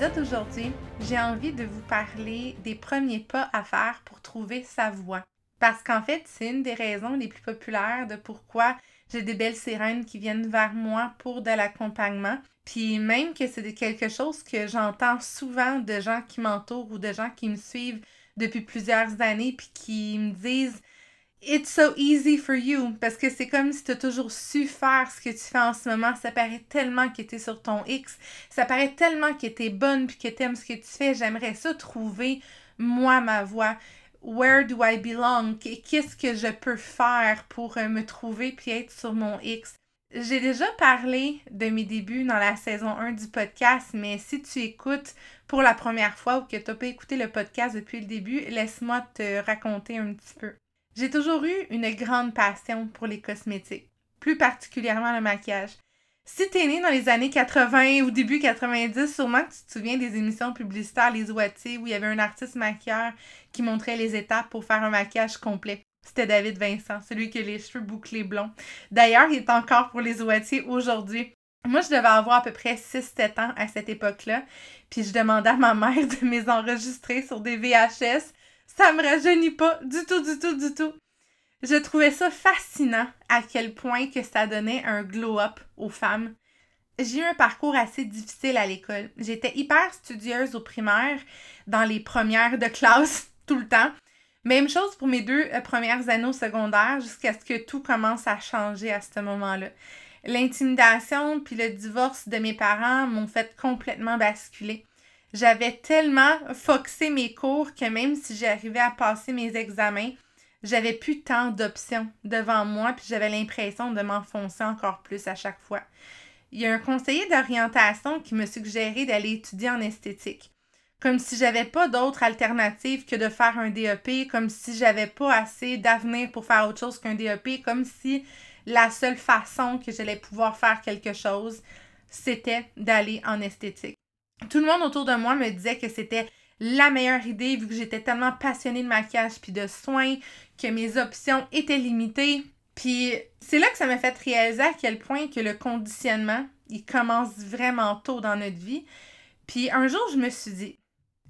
L'épisode d'aujourd'hui, j'ai envie de vous parler des premiers pas à faire pour trouver sa voie. Parce qu'en fait, c'est une des raisons les plus populaires de pourquoi j'ai des belles sirènes qui viennent vers moi pour de l'accompagnement. Puis même que c'est quelque chose que j'entends souvent de gens qui m'entourent ou de gens qui me suivent depuis plusieurs années puis qui me disent It's so easy for you parce que c'est comme si tu as toujours su faire ce que tu fais en ce moment. Ça paraît tellement que tu es sur ton X. Ça paraît tellement que tu es bonne puis que tu aimes ce que tu fais. J'aimerais ça trouver moi ma voix. Where do I belong? Qu'est-ce que je peux faire pour euh, me trouver puis être sur mon X? J'ai déjà parlé de mes débuts dans la saison 1 du podcast, mais si tu écoutes pour la première fois ou que tu n'as pas écouté le podcast depuis le début, laisse-moi te raconter un petit peu. J'ai toujours eu une grande passion pour les cosmétiques, plus particulièrement le maquillage. Si t'es né dans les années 80 ou début 90, sûrement que tu te souviens des émissions publicitaires Les Ouatiers où il y avait un artiste maquilleur qui montrait les étapes pour faire un maquillage complet. C'était David Vincent, celui qui a les cheveux bouclés blonds. D'ailleurs, il est encore pour les Ouatiers aujourd'hui. Moi, je devais avoir à peu près 6-7 ans à cette époque-là. Puis je demandais à ma mère de mes enregistrer sur des VHS ça me rajeunit pas du tout, du tout, du tout. Je trouvais ça fascinant à quel point que ça donnait un glow-up aux femmes. J'ai eu un parcours assez difficile à l'école. J'étais hyper studieuse au primaire, dans les premières de classe, tout le temps. Même chose pour mes deux euh, premières années au secondaire, jusqu'à ce que tout commence à changer à ce moment-là. L'intimidation puis le divorce de mes parents m'ont fait complètement basculer. J'avais tellement foxé mes cours que même si j'arrivais à passer mes examens, j'avais plus tant d'options devant moi, puis j'avais l'impression de m'enfoncer encore plus à chaque fois. Il y a un conseiller d'orientation qui me suggérait d'aller étudier en esthétique. Comme si j'avais pas d'autre alternative que de faire un DEP, comme si j'avais pas assez d'avenir pour faire autre chose qu'un DEP, comme si la seule façon que j'allais pouvoir faire quelque chose, c'était d'aller en esthétique tout le monde autour de moi me disait que c'était la meilleure idée vu que j'étais tellement passionnée de maquillage puis de soins que mes options étaient limitées. Puis c'est là que ça m'a fait réaliser à quel point que le conditionnement, il commence vraiment tôt dans notre vie. Puis un jour, je me suis dit,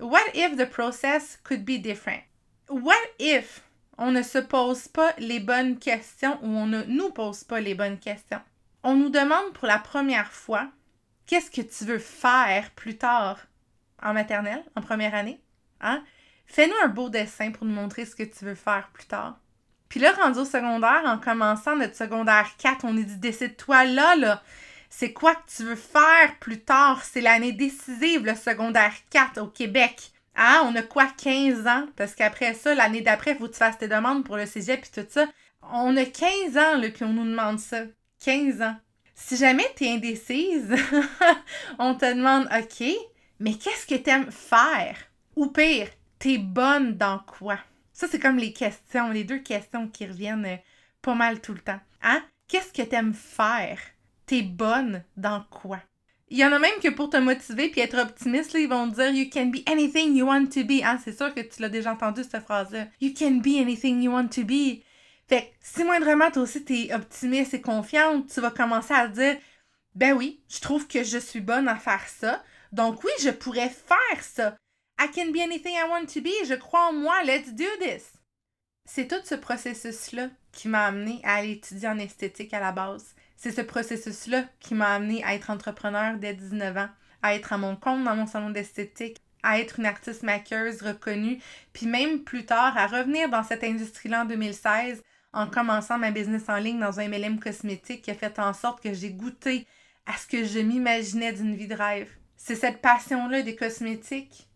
what if the process could be different? What if on ne se pose pas les bonnes questions ou on ne nous pose pas les bonnes questions? On nous demande pour la première fois qu'est-ce que tu veux faire plus tard en maternelle, en première année? Hein? Fais-nous un beau dessin pour nous montrer ce que tu veux faire plus tard. Puis là, rendu au secondaire, en commençant notre secondaire 4, on est dit décide-toi là, là. C'est quoi que tu veux faire plus tard? C'est l'année décisive, le secondaire 4 au Québec. Ah, on a quoi, 15 ans? Parce qu'après ça, l'année d'après, il faut que tu fasses tes demandes pour le cégep et tout ça. On a 15 ans, là, puis on nous demande ça. 15 ans. Si jamais tu es indécise, on te demande OK, mais qu'est-ce que tu aimes faire? Ou pire, tu es bonne dans quoi? Ça, c'est comme les questions, les deux questions qui reviennent euh, pas mal tout le temps. Hein? Qu'est-ce que tu aimes faire? Tu es bonne dans quoi? Il y en a même que pour te motiver puis être optimiste, ils vont dire You can be anything you want to be. Hein? C'est sûr que tu l'as déjà entendu cette phrase-là. You can be anything you want to be. Fait que si moindrement toi aussi t'es optimiste et confiante, tu vas commencer à dire Ben oui, je trouve que je suis bonne à faire ça. Donc oui, je pourrais faire ça. I can be anything I want to be. Je crois en moi. Let's do this. C'est tout ce processus-là qui m'a amené à aller étudier en esthétique à la base. C'est ce processus-là qui m'a amené à être entrepreneur dès 19 ans, à être à mon compte dans mon salon d'esthétique, à être une artiste maquilleuse reconnue, puis même plus tard à revenir dans cette industrie-là en 2016 en commençant ma business en ligne dans un MLM cosmétique qui a fait en sorte que j'ai goûté à ce que je m'imaginais d'une vie de rêve. C'est cette passion-là des cosmétiques,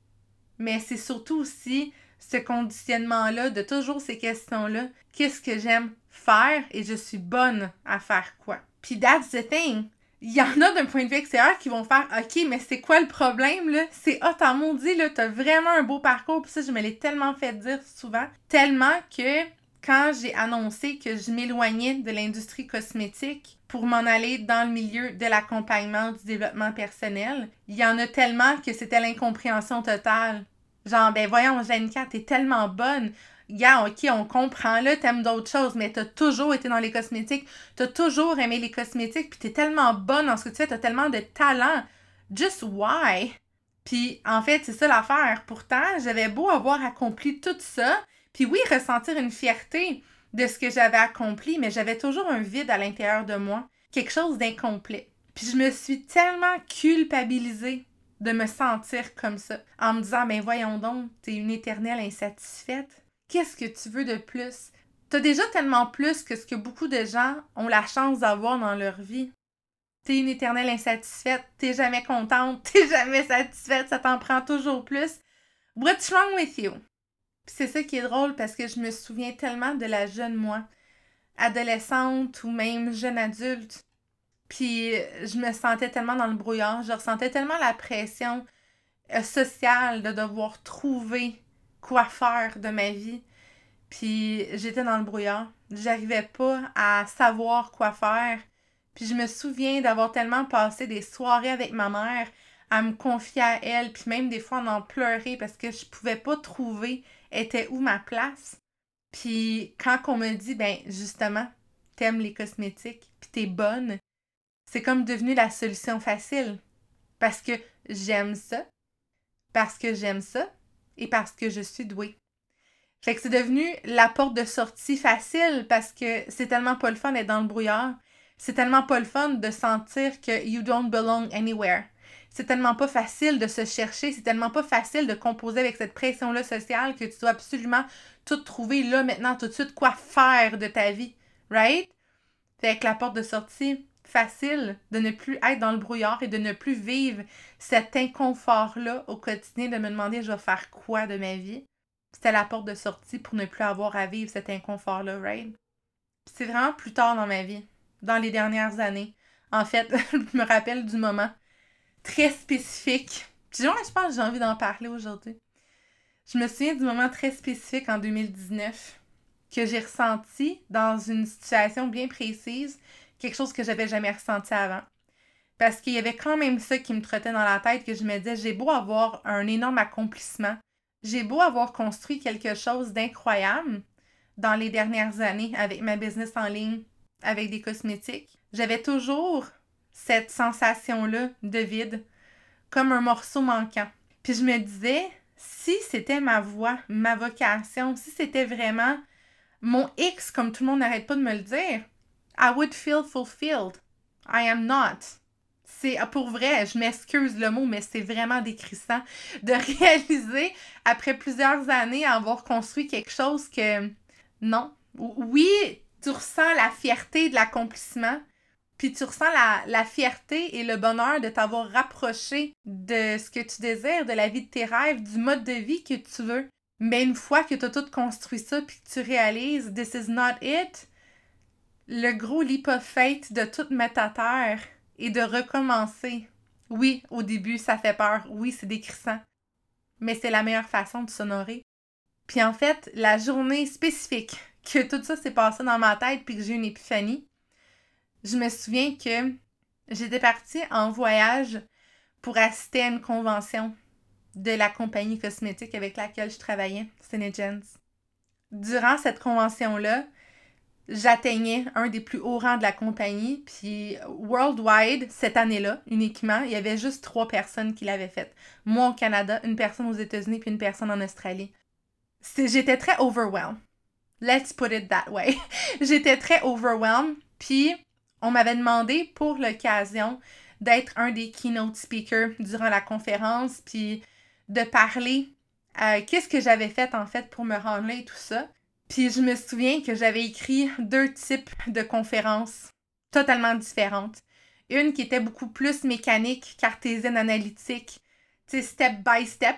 mais c'est surtout aussi ce conditionnement-là de toujours ces questions-là. Qu'est-ce que j'aime faire et je suis bonne à faire quoi? Puis that's the thing. Il y en a d'un point de vue extérieur qui vont faire OK, mais c'est quoi le problème là? C'est ah, t'as maudit là, t'as vraiment un beau parcours. Puis ça, je me l'ai tellement fait dire souvent. Tellement que quand j'ai annoncé que je m'éloignais de l'industrie cosmétique pour m'en aller dans le milieu de l'accompagnement du développement personnel, il y en a tellement que c'était l'incompréhension totale. Genre, ben voyons, Jeanne-Cat, t'es tellement bonne. Gars, ok, on comprend là, t'aimes d'autres choses, mais t'as toujours été dans les cosmétiques, t'as toujours aimé les cosmétiques, puis t'es tellement bonne dans ce que tu fais, t'as tellement de talent. Just why? Puis en fait, c'est ça l'affaire. Pourtant, j'avais beau avoir accompli tout ça, puis oui, ressentir une fierté de ce que j'avais accompli, mais j'avais toujours un vide à l'intérieur de moi, quelque chose d'incomplet. Puis je me suis tellement culpabilisée de me sentir comme ça, en me disant, ben voyons donc, t'es une éternelle insatisfaite. Qu'est-ce que tu veux de plus? T'as déjà tellement plus que ce que beaucoup de gens ont la chance d'avoir dans leur vie. T'es une éternelle insatisfaite, t'es jamais contente, t'es jamais satisfaite, ça t'en prend toujours plus. What's wrong with you? C'est ça qui est drôle parce que je me souviens tellement de la jeune moi, adolescente ou même jeune adulte. Puis je me sentais tellement dans le brouillard, je ressentais tellement la pression euh, sociale de devoir trouver quoi faire de ma vie. Puis j'étais dans le brouillard. J'arrivais pas à savoir quoi faire. Puis je me souviens d'avoir tellement passé des soirées avec ma mère à me confier à elle, puis même des fois en, en pleurer parce que je pouvais pas trouver était où ma place. Puis quand on me dit, ben justement, t'aimes les cosmétiques, puis t'es bonne, c'est comme devenu la solution facile. Parce que j'aime ça, parce que j'aime ça, et parce que je suis douée. Fait que c'est devenu la porte de sortie facile parce que c'est tellement pas le fun d'être dans le brouillard. C'est tellement pas le fun de sentir que you don't belong anywhere c'est tellement pas facile de se chercher, c'est tellement pas facile de composer avec cette pression-là sociale que tu dois absolument tout trouver là, maintenant, tout de suite, quoi faire de ta vie. Right? Fait que la porte de sortie facile de ne plus être dans le brouillard et de ne plus vivre cet inconfort-là au quotidien, de me demander je vais faire quoi de ma vie? C'était la porte de sortie pour ne plus avoir à vivre cet inconfort-là, right? C'est vraiment plus tard dans ma vie, dans les dernières années. En fait, je me rappelle du moment très spécifique. Puis je pense que j'ai envie d'en parler aujourd'hui. Je me souviens du moment très spécifique en 2019 que j'ai ressenti dans une situation bien précise, quelque chose que j'avais jamais ressenti avant. Parce qu'il y avait quand même ça qui me trottait dans la tête, que je me disais, j'ai beau avoir un énorme accomplissement, j'ai beau avoir construit quelque chose d'incroyable dans les dernières années avec ma business en ligne, avec des cosmétiques, j'avais toujours cette sensation-là de vide, comme un morceau manquant. Puis je me disais, si c'était ma voix, ma vocation, si c'était vraiment mon X, comme tout le monde n'arrête pas de me le dire, I would feel fulfilled. I am not. C'est pour vrai, je m'excuse le mot, mais c'est vraiment décrissant de réaliser après plusieurs années avoir construit quelque chose que non. Oui, tu ressens la fierté de l'accomplissement, puis tu ressens la, fierté et le bonheur de t'avoir rapproché de ce que tu désires, de la vie de tes rêves, du mode de vie que tu veux. Mais une fois que tu as tout construit ça, puis que tu réalises this is not it, le gros leap de tout mettre à terre et de recommencer. Oui, au début, ça fait peur. Oui, c'est décrissant. Mais c'est la meilleure façon de s'honorer. Puis en fait, la journée spécifique que tout ça s'est passé dans ma tête puis que j'ai une épiphanie, je me souviens que j'étais partie en voyage pour assister à une convention de la compagnie cosmétique avec laquelle je travaillais, Senegens. Durant cette convention-là, j'atteignais un des plus hauts rangs de la compagnie, puis worldwide, cette année-là, uniquement, il y avait juste trois personnes qui l'avaient faite. Moi au Canada, une personne aux États-Unis, puis une personne en Australie. J'étais très overwhelmed. Let's put it that way. J'étais très overwhelmed. Puis, on m'avait demandé pour l'occasion d'être un des keynote speakers durant la conférence, puis de parler euh, qu'est-ce que j'avais fait en fait pour me rendre là et tout ça. Puis je me souviens que j'avais écrit deux types de conférences totalement différentes. Une qui était beaucoup plus mécanique, cartésienne, analytique, tu sais, step by step.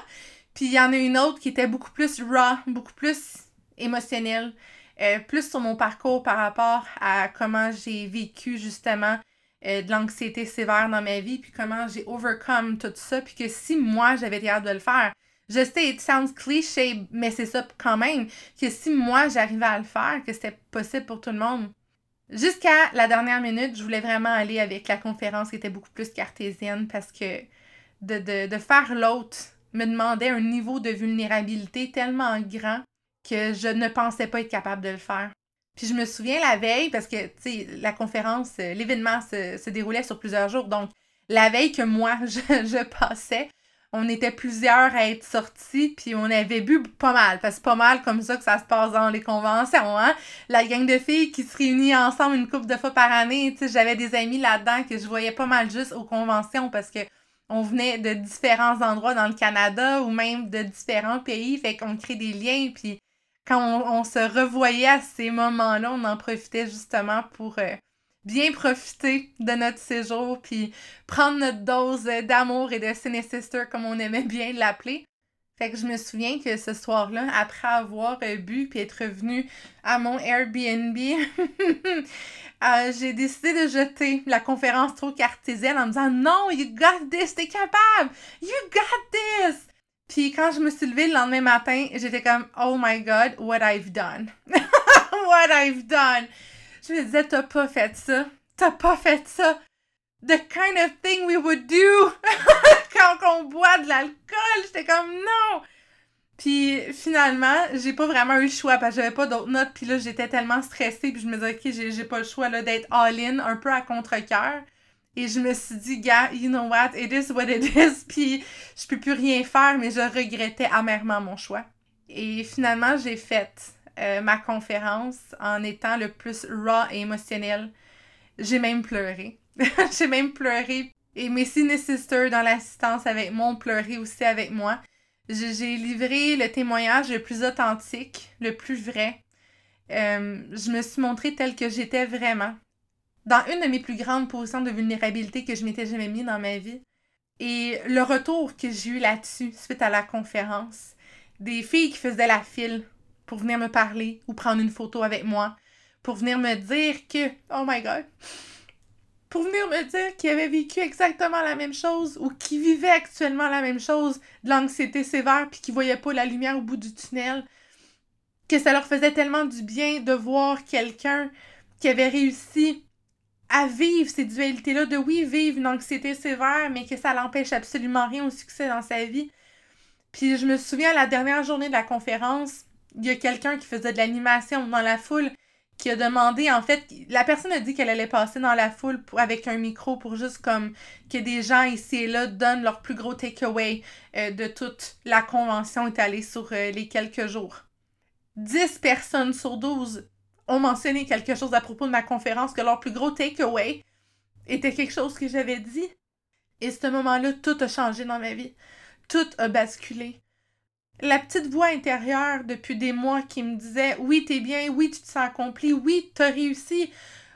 Puis il y en a une autre qui était beaucoup plus raw, beaucoup plus émotionnelle, euh, plus sur mon parcours par rapport à comment j'ai vécu justement euh, de l'anxiété sévère dans ma vie, puis comment j'ai overcome tout ça, puis que si moi j'avais été de le faire, je sais, it sounds cliché, mais c'est ça quand même, que si moi j'arrivais à le faire, que c'était possible pour tout le monde. Jusqu'à la dernière minute, je voulais vraiment aller avec la conférence qui était beaucoup plus cartésienne parce que de, de, de faire l'autre me demandait un niveau de vulnérabilité tellement grand que je ne pensais pas être capable de le faire. Puis je me souviens la veille, parce que, tu sais, la conférence, euh, l'événement se, déroulait sur plusieurs jours. Donc, la veille que moi, je, passais, on était plusieurs à être sortis, puis on avait bu pas mal, parce que c'est pas mal comme ça que ça se passe dans les conventions, hein? La gang de filles qui se réunit ensemble une couple de fois par année, tu sais, j'avais des amis là-dedans que je voyais pas mal juste aux conventions, parce que on venait de différents endroits dans le Canada, ou même de différents pays, fait qu'on crée des liens, puis quand on, se revoyait à ces moments-là, on en profitait justement pour euh, bien profiter de notre séjour, puis prendre notre dose d'amour et de Sister, comme on aimait bien l'appeler. Fait que je me souviens que ce soir-là, après avoir euh, bu puis être revenu à mon Airbnb, euh, j'ai décidé de jeter la conférence trop cartésienne en me disant Non, you got this, t'es capable! You got this! Puis quand je me suis levée le lendemain matin, j'étais comme Oh my god, what I've done. what I've done. Je me disais, t'as pas fait ça. T'as pas fait ça. The kind of thing we would do quand on boit de l'alcool. J'étais comme non. Puis finalement, j'ai pas vraiment eu le choix parce que j'avais pas d'autres notes. Puis là, j'étais tellement stressée. Puis je me disais, ok, j'ai pas le choix d'être all-in, un peu à contre-coeur. Et je me suis dit, gars, you know what, it is what it is. Puis je peux plus rien faire, mais je regrettais amèrement mon choix. Et finalement, j'ai fait euh, ma conférence en étant le plus raw et émotionnel. J'ai même pleuré. j'ai même pleuré. Et mes Cine Sisters dans l'assistance avec moi ont pleuré aussi avec moi. J'ai livré le témoignage le plus authentique, le plus vrai. Euh, je me suis montrée telle que j'étais vraiment dans une de mes plus grandes positions de vulnérabilité que je m'étais jamais mis dans ma vie. Et le retour que j'ai eu là-dessus suite à la conférence, des filles qui faisaient la file pour venir me parler ou prendre une photo avec moi, pour venir me dire que, oh my god, pour venir me dire qu'ils avaient vécu exactement la même chose ou qu'ils vivaient actuellement la même chose, de l'anxiété sévère puis qu'ils voyaient pas la lumière au bout du tunnel, que ça leur faisait tellement du bien de voir quelqu'un qui avait réussi à vivre ces dualités-là, de oui, vivre une anxiété sévère, mais que ça l'empêche absolument rien au succès dans sa vie. Puis je me souviens, la dernière journée de la conférence, il y a quelqu'un qui faisait de l'animation dans la foule qui a demandé, en fait, la personne a dit qu'elle allait passer dans la foule avec un micro pour juste comme que des gens ici et là donnent leur plus gros takeaway euh, de toute la convention étalée sur euh, les quelques jours. 10 personnes sur 12 ont mentionné quelque chose à propos de ma conférence, que leur plus gros takeaway était quelque chose que j'avais dit. Et ce moment-là, tout a changé dans ma vie. Tout a basculé. La petite voix intérieure depuis des mois qui me disait Oui, t'es bien, oui, tu te sens accompli, oui, t'as réussi,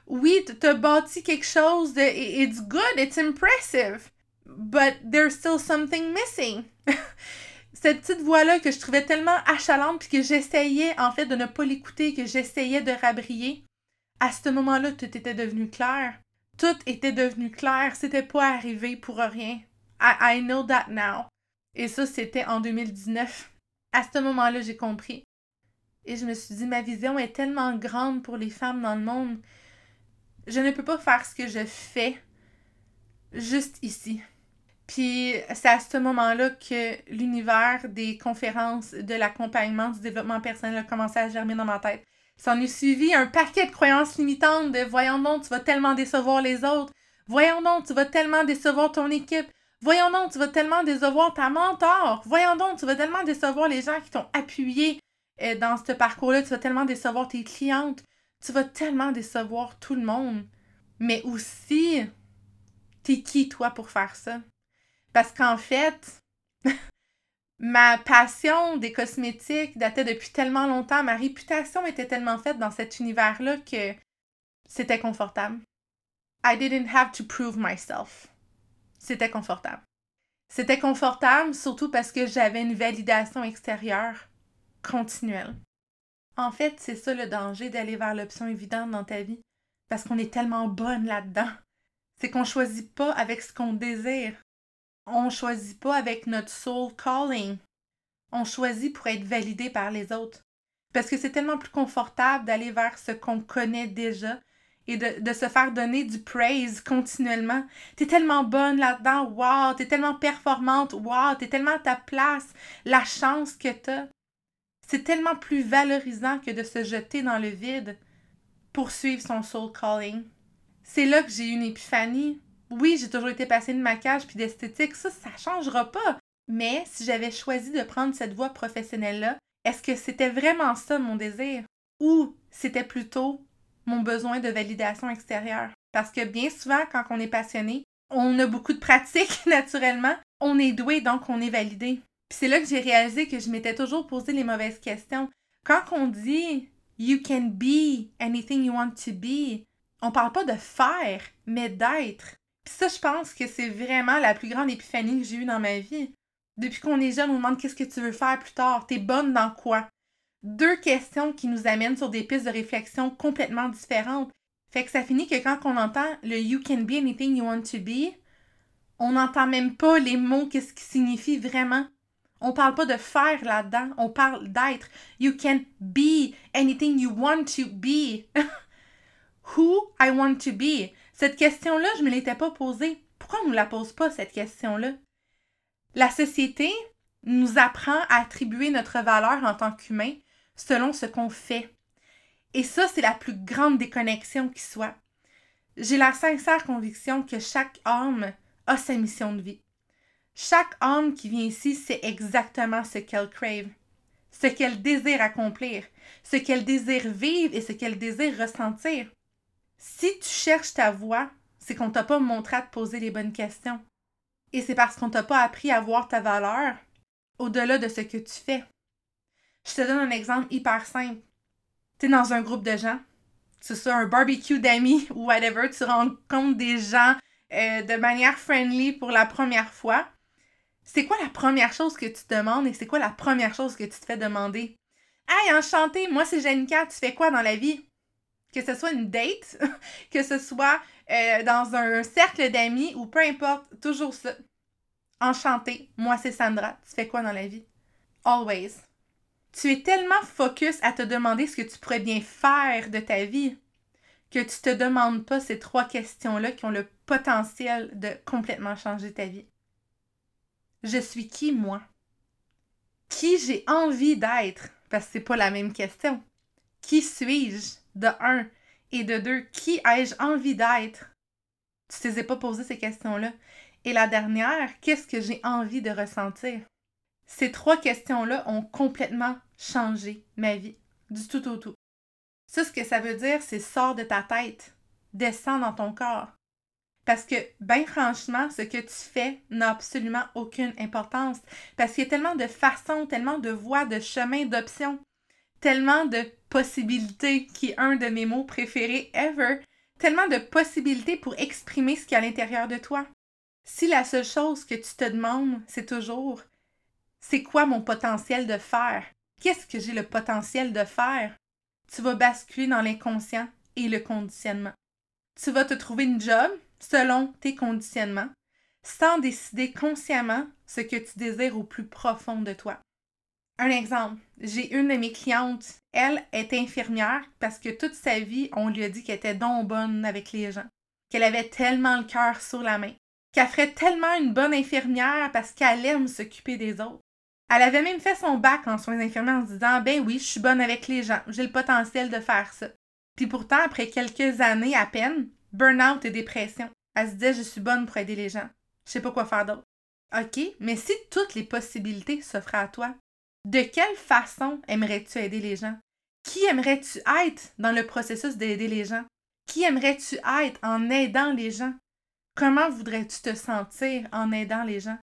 oui, t'as bâti quelque chose de It's good, it's impressive, but there's still something missing. cette petite voix-là que je trouvais tellement achalante, puis que j'essayais en fait de ne pas l'écouter, que j'essayais de rabrier, à ce moment-là, tout était devenu clair. Tout était devenu clair, c'était pas arrivé pour rien. I, I know that now. Et ça, c'était en 2019. À ce moment-là, j'ai compris. Et je me suis dit, ma vision est tellement grande pour les femmes dans le monde. Je ne peux pas faire ce que je fais juste ici. Puis c'est à ce moment-là que l'univers des conférences de l'accompagnement du développement personnel a commencé à germer dans ma tête. Ça en est suivi un paquet de croyances limitantes de voyons donc, tu vas tellement décevoir les autres. Voyons donc, tu vas tellement décevoir ton équipe. Voyons donc, tu vas tellement décevoir ta mentor. Voyons donc, tu vas tellement décevoir les gens qui t'ont appuyé euh, dans ce parcours-là, tu vas tellement décevoir tes clientes, tu vas tellement décevoir tout le monde. Mais aussi, t'es qui toi pour faire ça? Parce qu'en fait, ma passion des cosmétiques datait depuis tellement longtemps, ma réputation était tellement faite dans cet univers-là que c'était confortable. I didn't have to prove myself. C'était confortable. C'était confortable surtout parce que j'avais une validation extérieure continuelle. En fait, c'est ça le danger d'aller vers l'option évidente dans ta vie, parce qu'on est tellement bonne là-dedans. C'est qu'on choisit pas avec ce qu'on désire. On choisit pas avec notre soul calling. On choisit pour être validé par les autres. Parce que c'est tellement plus confortable d'aller vers ce qu'on connaît déjà et de, se faire donner du praise continuellement. T'es tellement bonne là-dedans, wow, t'es tellement performante, wow, t'es tellement à ta place, la chance que t'as. C'est tellement plus valorisant que de se jeter dans le vide pour suivre son soul calling. C'est là que j'ai eu une épiphanie. Oui, j'ai toujours été passionnée de maquillage puis d'esthétique, ça, ça changera pas. Mais si j'avais choisi de prendre cette voie professionnelle-là, est-ce que c'était vraiment ça mon désir? Ou c'était plutôt mon besoin de validation extérieure? Parce que bien souvent, quand on est passionné, on a beaucoup de pratique naturellement, on est doué, donc on est validé. Puis c'est là que j'ai réalisé que je m'étais toujours posé les mauvaises questions. Quand on dit You can be anything you want to be, on parle pas de faire, mais d'être. Ça, je pense que c'est vraiment la plus grande épiphanie que j'ai eue dans ma vie. Depuis qu'on est jeune, on demande qu'est-ce que tu veux faire plus tard? T'es bonne dans quoi? deux questions qui nous amènent sur des pistes de réflexion complètement différentes. Fait que ça finit que quand on entend le You can be anything you want to be, on n'entend même pas les mots, qu'est-ce qui signifie vraiment. On parle pas de faire là-dedans, on parle d'être. You can be anything you want to be. Who I want to be. Cette question-là, je me l'étais pas posée. Pourquoi on ne la pose pas, cette question-là? La société nous apprend à attribuer notre valeur en tant qu'humain selon ce qu'on fait. Et ça, c'est la plus grande déconnexion qui soit. J'ai la sincère conviction que chaque âme a sa mission de vie. Chaque âme qui vient ici sait exactement ce qu'elle crave, ce qu'elle désire accomplir, ce qu'elle désire vivre et ce qu'elle désire ressentir. Si tu cherches ta voie, c'est qu'on t'a pas montré à te poser les bonnes questions. Et c'est parce qu'on t'a pas appris à voir ta valeur au-delà de ce que tu fais. Je te donne un exemple hyper simple. Tu es dans un groupe de gens, c'est ça, un barbecue d'amis ou whatever, tu rencontres des gens euh, de manière friendly pour la première fois. C'est quoi la première chose que tu te demandes et c'est quoi la première chose que tu te fais demander? Hey, enchanté, moi c'est Janica, tu fais quoi dans la vie? Que ce soit une date, que ce soit euh, dans un cercle d'amis ou peu importe, toujours ça. Enchanté, moi c'est Sandra, tu fais quoi dans la vie? Always tu es tellement focus à te demander ce que tu pourrais bien faire de ta vie que tu te demandes pas ces trois questions-là qui ont le potentiel de complètement changer ta vie. Je suis qui, moi? Qui j'ai envie d'être? Parce que c'est pas la même question. Qui suis-je? De un. Et de deux, qui ai-je envie d'être? Tu t'es pas posé ces questions-là. Et la dernière, qu'est-ce que j'ai envie de ressentir? Ces trois questions-là ont complètement changé ma vie, du tout au tout. Ça, ce que ça veut dire, c'est sors de ta tête, descends dans ton corps. Parce que, ben franchement, ce que tu fais n'a absolument aucune importance. Parce qu'il y a tellement de façons, tellement de voies, de chemins, d'options, tellement de possibilités, qui est un de mes mots préférés ever, tellement de possibilités pour exprimer ce qu'il y a à l'intérieur de toi. Si la seule chose que tu te demandes, c'est toujours c'est quoi mon potentiel de faire? Qu'est-ce que j'ai le potentiel de faire? Tu vas basculer dans l'inconscient et le conditionnement. Tu vas te trouver une job selon tes conditionnements, sans décider consciemment ce que tu désires au plus profond de toi. Un exemple, j'ai une de mes clientes, elle est infirmière parce que toute sa vie, on lui a dit qu'elle était donc bonne avec les gens, qu'elle avait tellement le cœur sur la main, qu'elle ferait tellement une bonne infirmière parce qu'elle aime s'occuper des autres. Elle avait même fait son bac en soins infirmiers en se disant Ben oui, je suis bonne avec les gens, j'ai le potentiel de faire ça. Puis pourtant, après quelques années à peine, burn-out et dépression. Elle se disait Je suis bonne pour aider les gens. Je sais pas quoi faire d'autre. OK, mais si toutes les possibilités s'offraient à toi, De quelle façon aimerais-tu aider les gens? Qui aimerais-tu être dans le processus d'aider les gens? Qui aimerais-tu être en aidant les gens? Comment voudrais-tu te sentir en aidant les gens?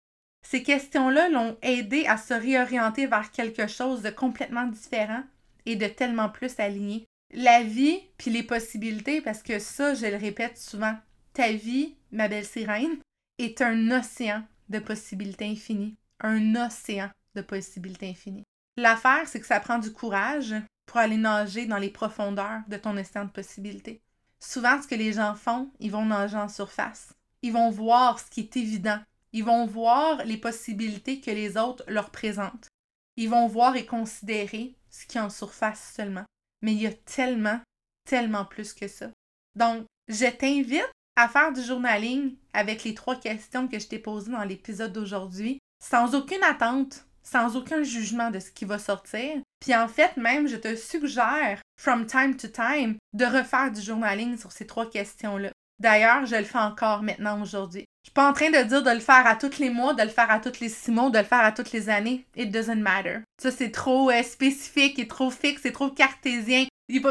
Ces questions-là l'ont aidé à se réorienter vers quelque chose de complètement différent et de tellement plus aligné. La vie, puis les possibilités, parce que ça, je le répète souvent, ta vie, ma belle sirène, est un océan de possibilités infinies. Un océan de possibilités infinies. L'affaire, c'est que ça prend du courage pour aller nager dans les profondeurs de ton océan de possibilités. Souvent, ce que les gens font, ils vont nager en surface. Ils vont voir ce qui est évident. Ils vont voir les possibilités que les autres leur présentent. Ils vont voir et considérer ce qui est en surface seulement. Mais il y a tellement, tellement plus que ça. Donc, je t'invite à faire du journaling avec les trois questions que je t'ai posées dans l'épisode d'aujourd'hui, sans aucune attente, sans aucun jugement de ce qui va sortir. Puis en fait, même, je te suggère, from time to time, de refaire du journaling sur ces trois questions-là. D'ailleurs, je le fais encore maintenant aujourd'hui. Je suis pas en train de dire de le faire à tous les mois, de le faire à tous les six mois, de le faire à toutes les années. It doesn't matter. Ça, c'est trop euh, spécifique et trop fixe, c'est trop cartésien.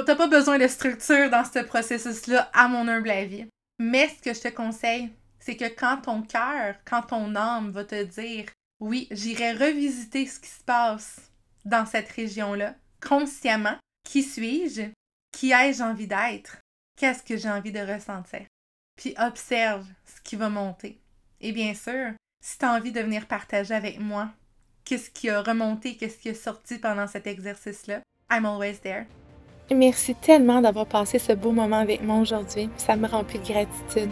T'as pas besoin de structure dans ce processus-là, à mon humble avis. Mais ce que je te conseille, c'est que quand ton cœur, quand ton âme va te dire oui, j'irai revisiter ce qui se passe dans cette région-là, consciemment, qui suis-je? Qui ai-je envie d'être? Qu'est-ce que j'ai envie de ressentir? Puis observe ce qui va monter. Et bien sûr, si tu as envie de venir partager avec moi qu'est-ce qui a remonté, qu'est-ce qui a sorti pendant cet exercice-là, I'm always there. Merci tellement d'avoir passé ce beau moment avec moi aujourd'hui. Ça me remplit de gratitude.